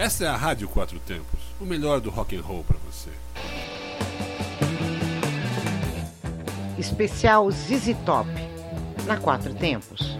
Essa é a Rádio Quatro Tempos, o melhor do rock and roll para você. Especial ZZ Top, na Quatro Tempos.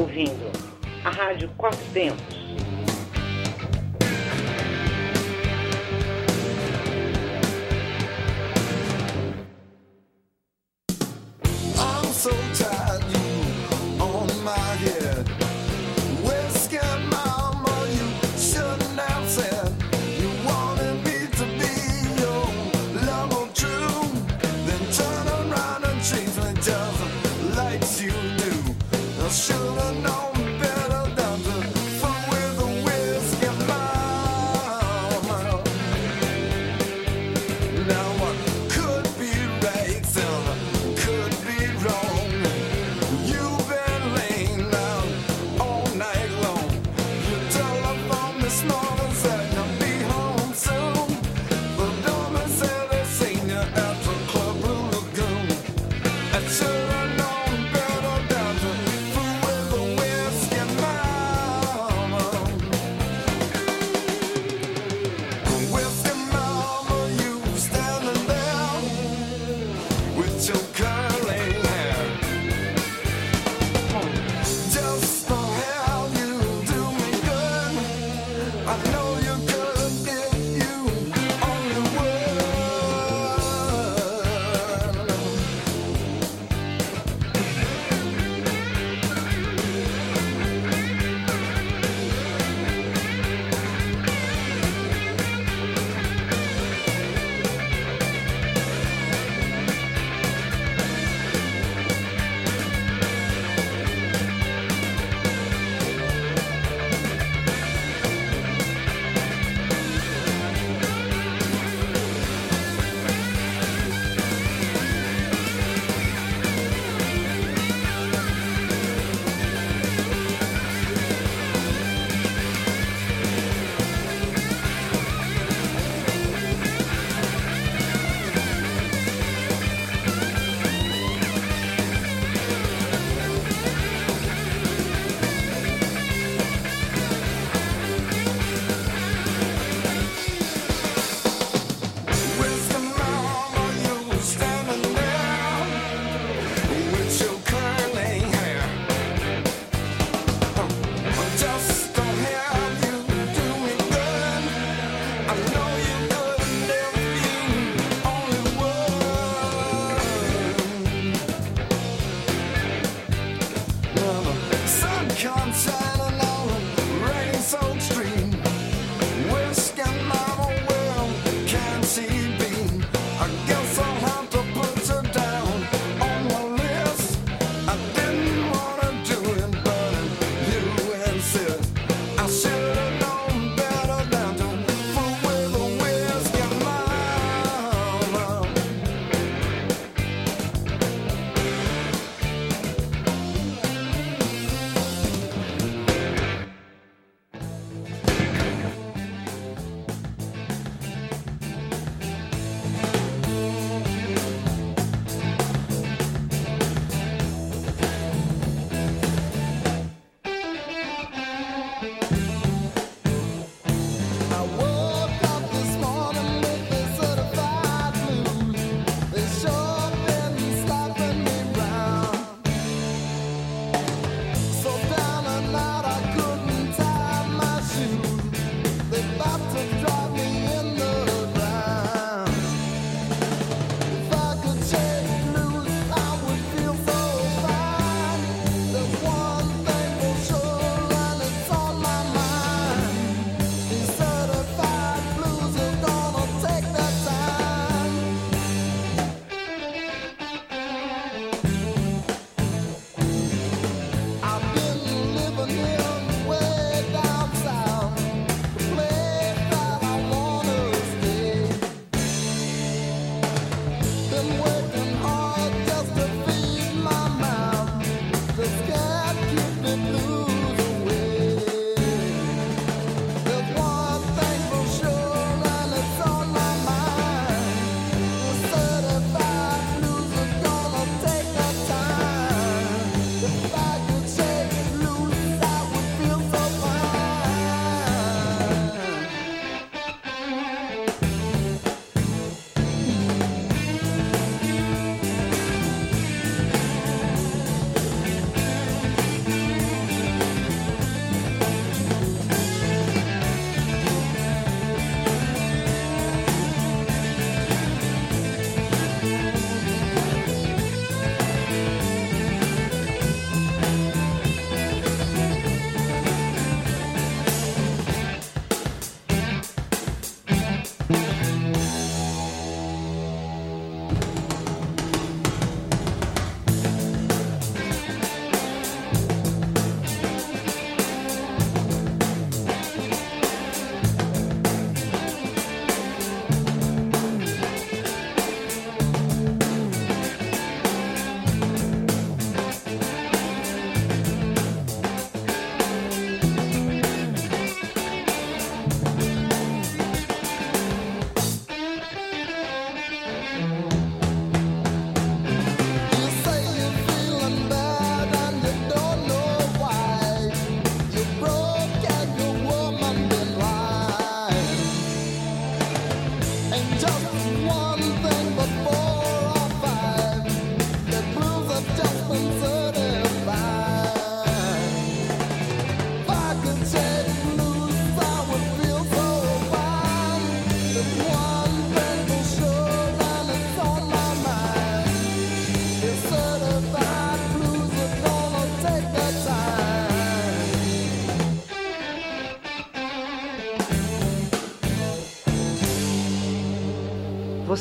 Ouvindo a Rádio Quatro Tempos. I should have known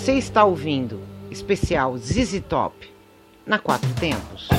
Você está ouvindo especial Zizi Top na Quatro Tempos.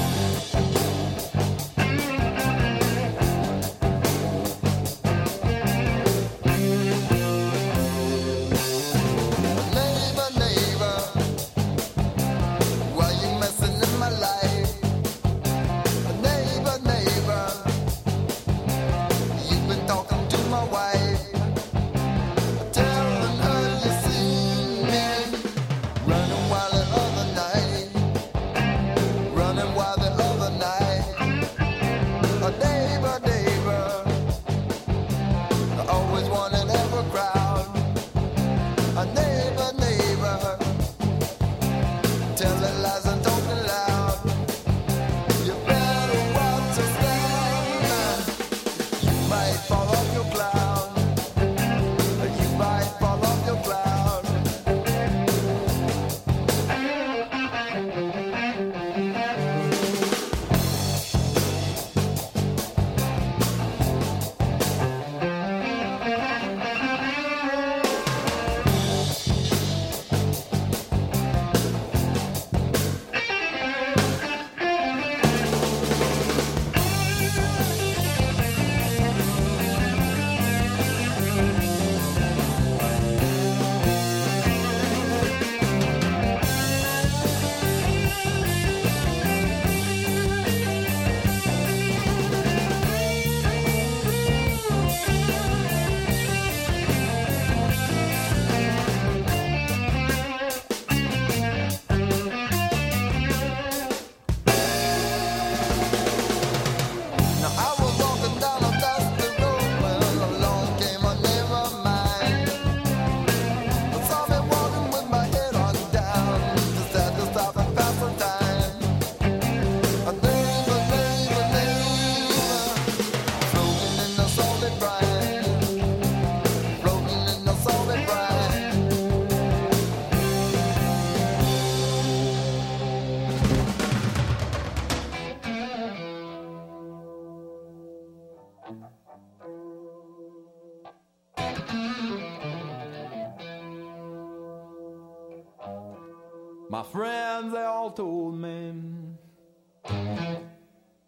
My friends, they all told me.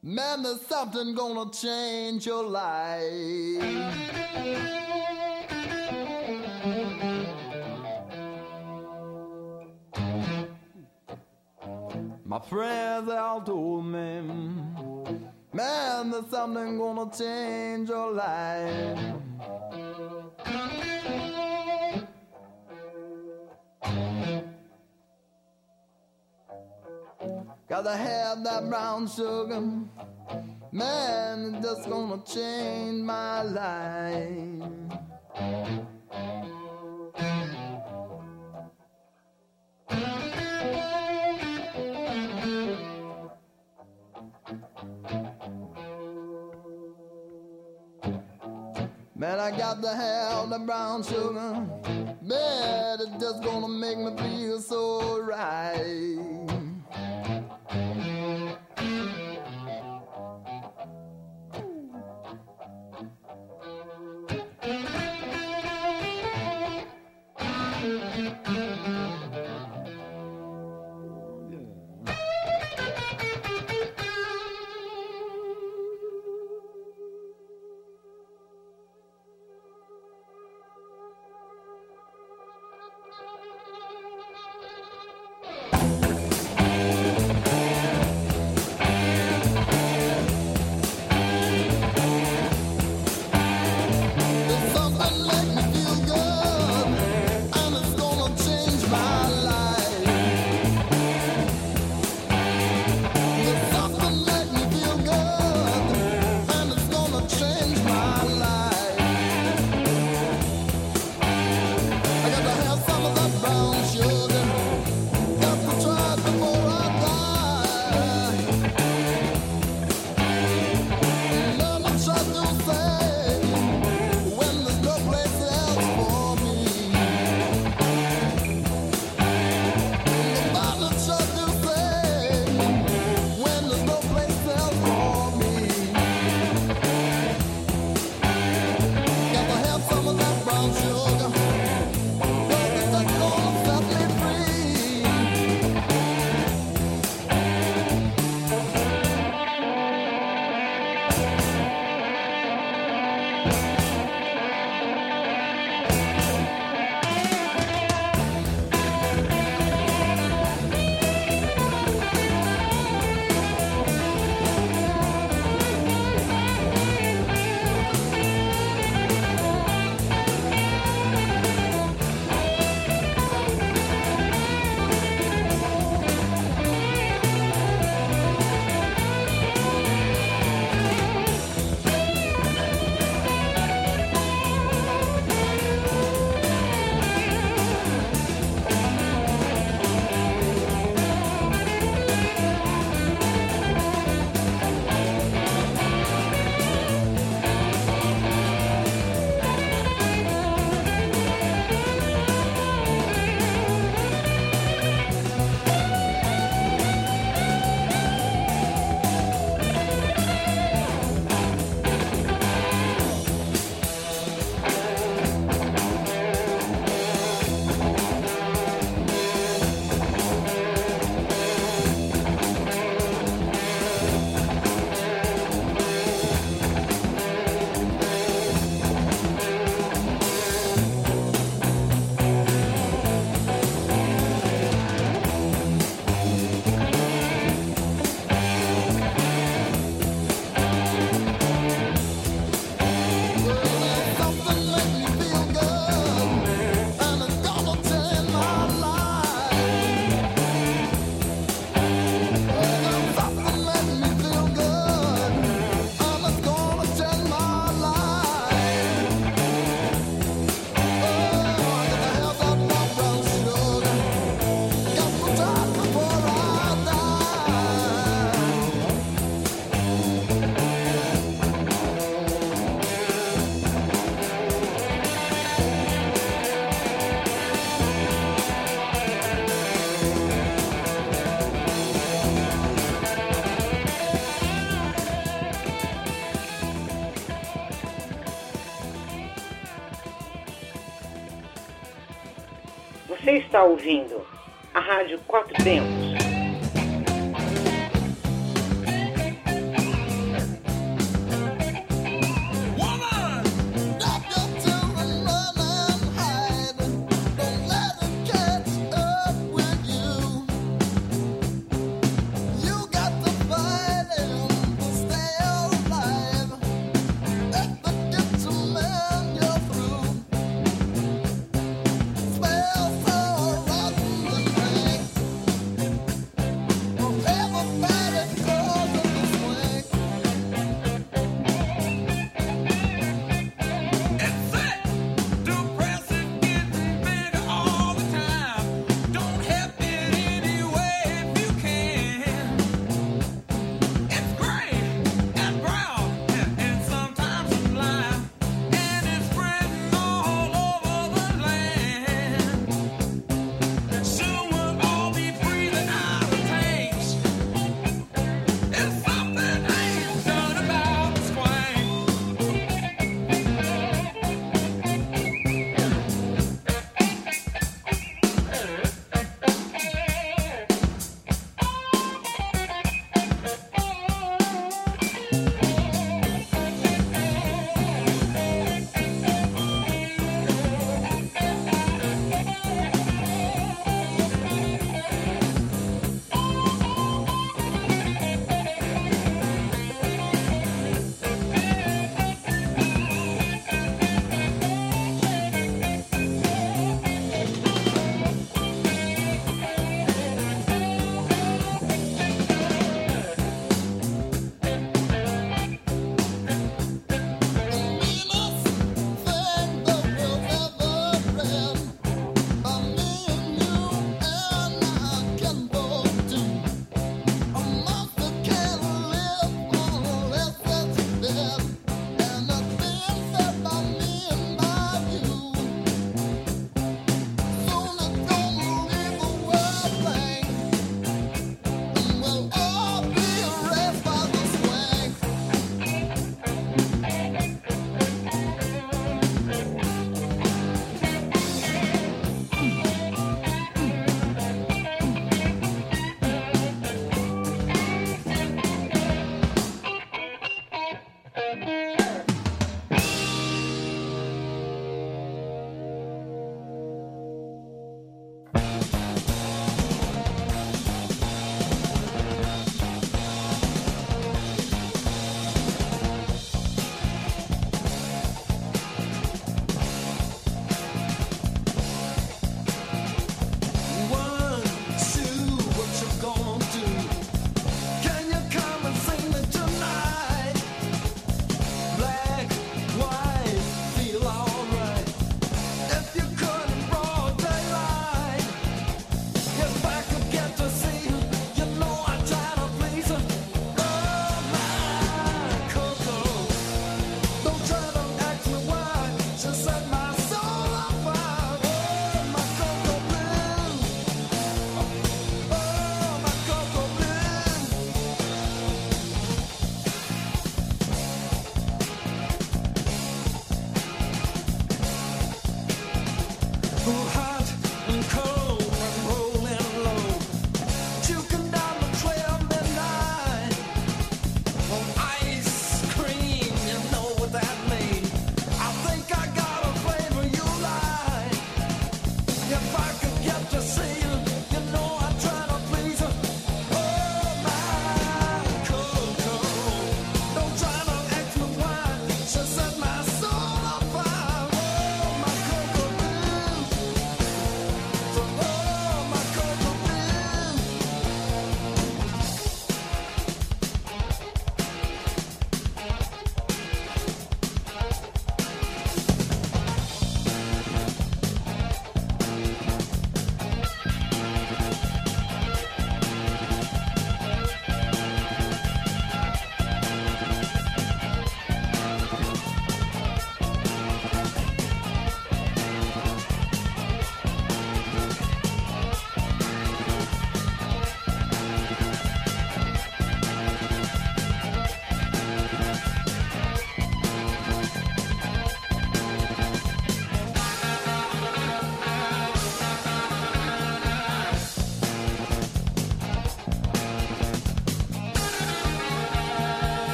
Man, there's something gonna change your life. My friends, they all told me. Man, there's something gonna change your life. Gotta have that brown sugar. Man, it's just gonna change my life. Man, I got the hell the brown sugar. Man, it's just gonna make me feel so right. Está ouvindo a Rádio Quatro Tempos.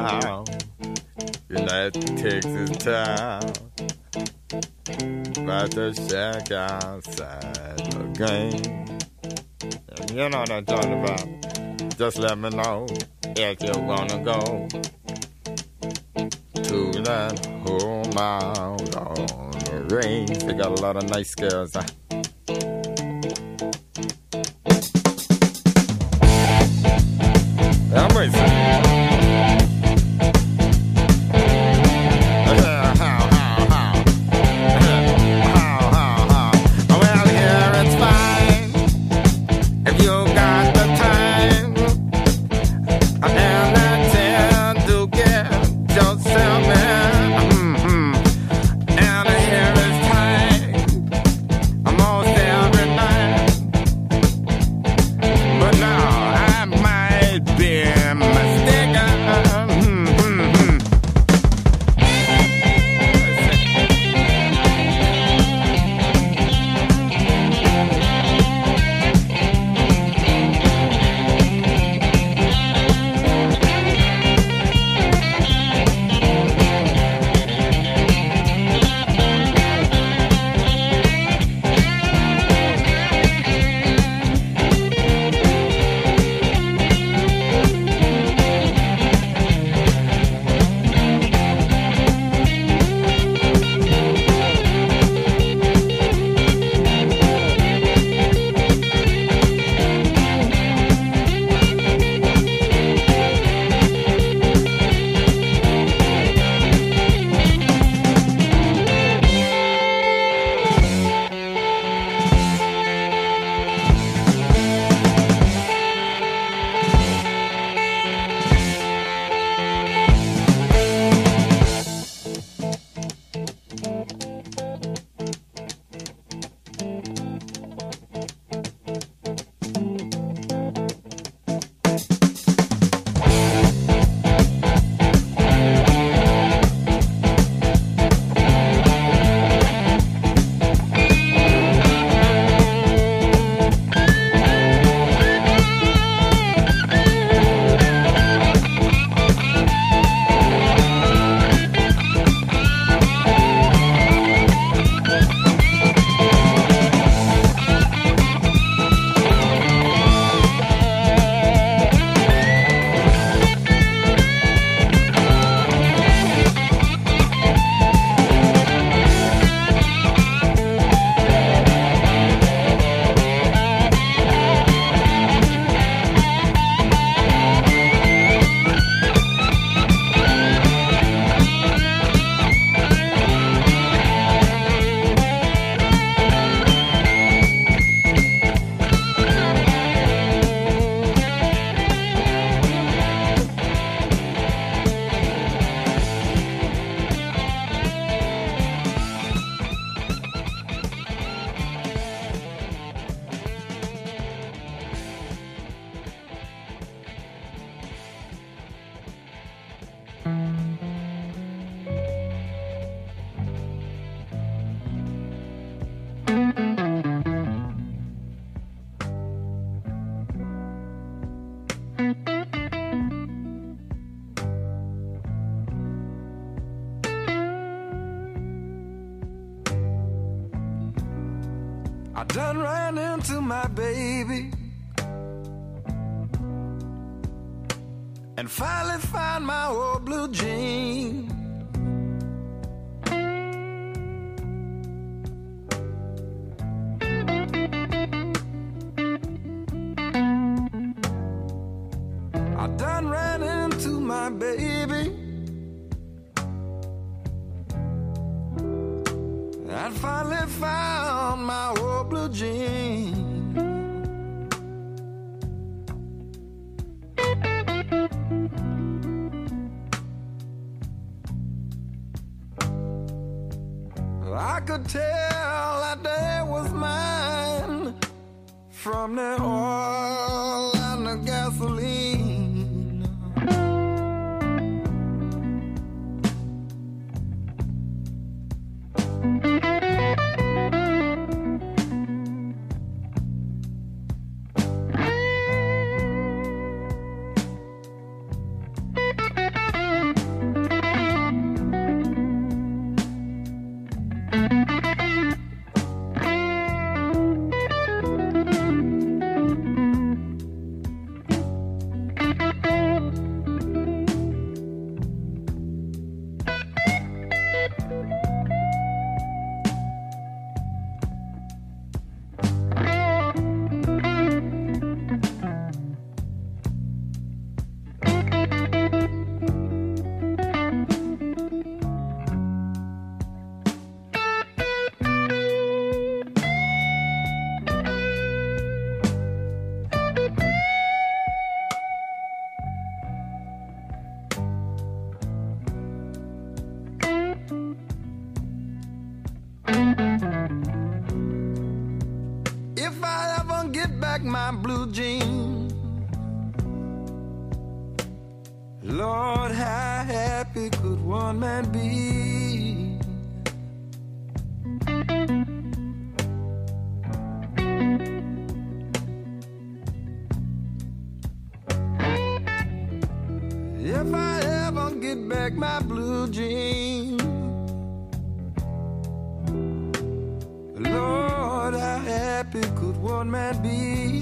Round in that Texas town about the shack outside La Grange. And you know what I'm talking about. Just let me know if you wanna go to that home out on the range. They got a lot of nice girls. Into my baby and finally found my old blue jean. Oil and the gasoline. Lord, how happy could one man be? If I ever get back my blue jeans, Lord, how happy could one man be?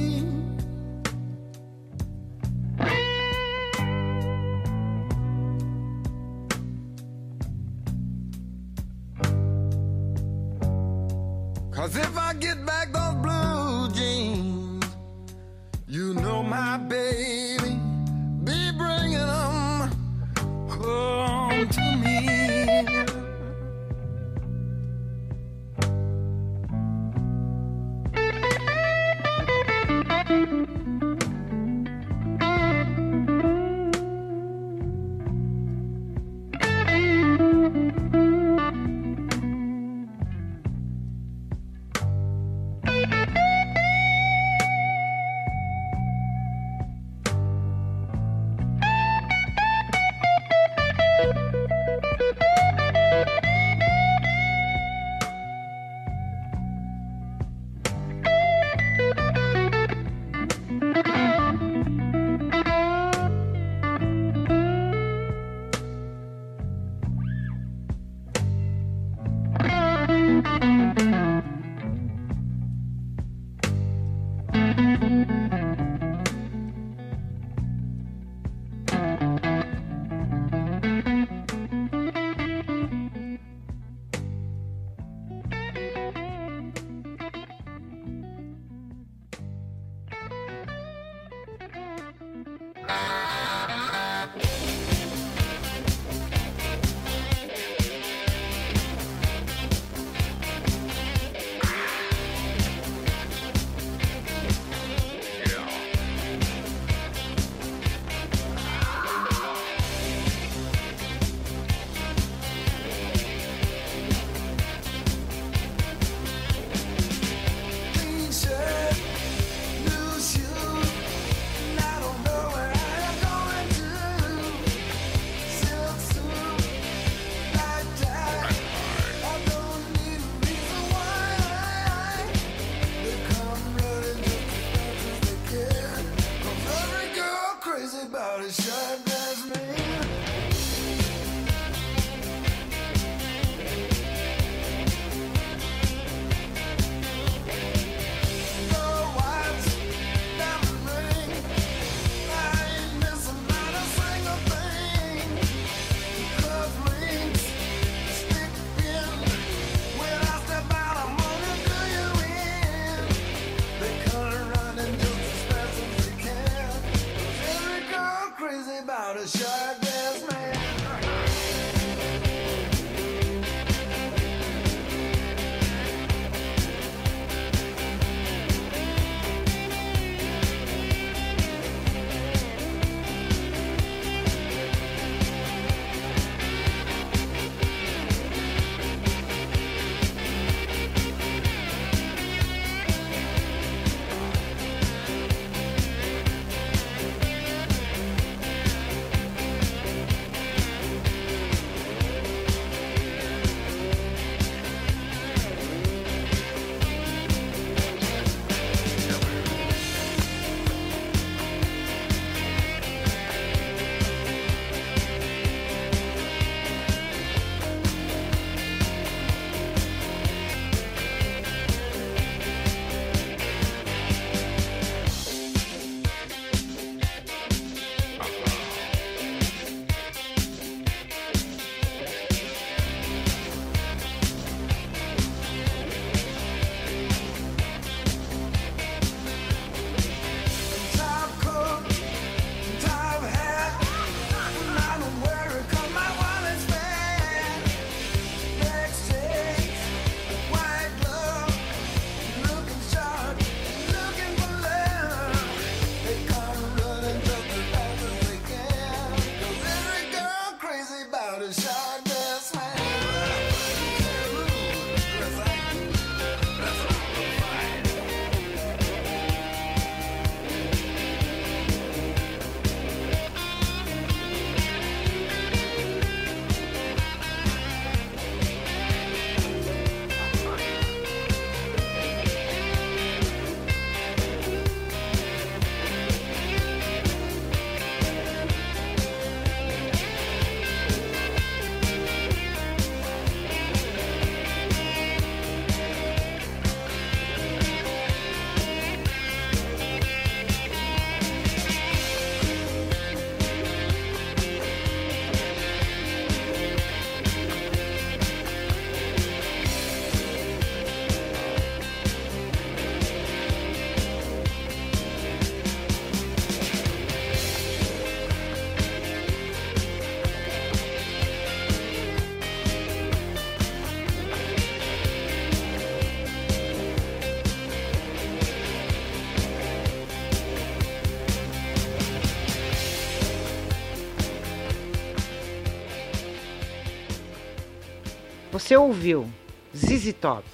Você ouviu ZZ Top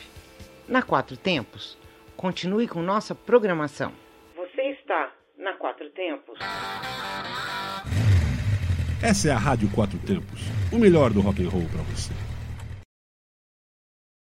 na Quatro Tempos? Continue com nossa programação. Você está na Quatro Tempos? Essa é a Rádio Quatro Tempos, o melhor do rock and roll para você.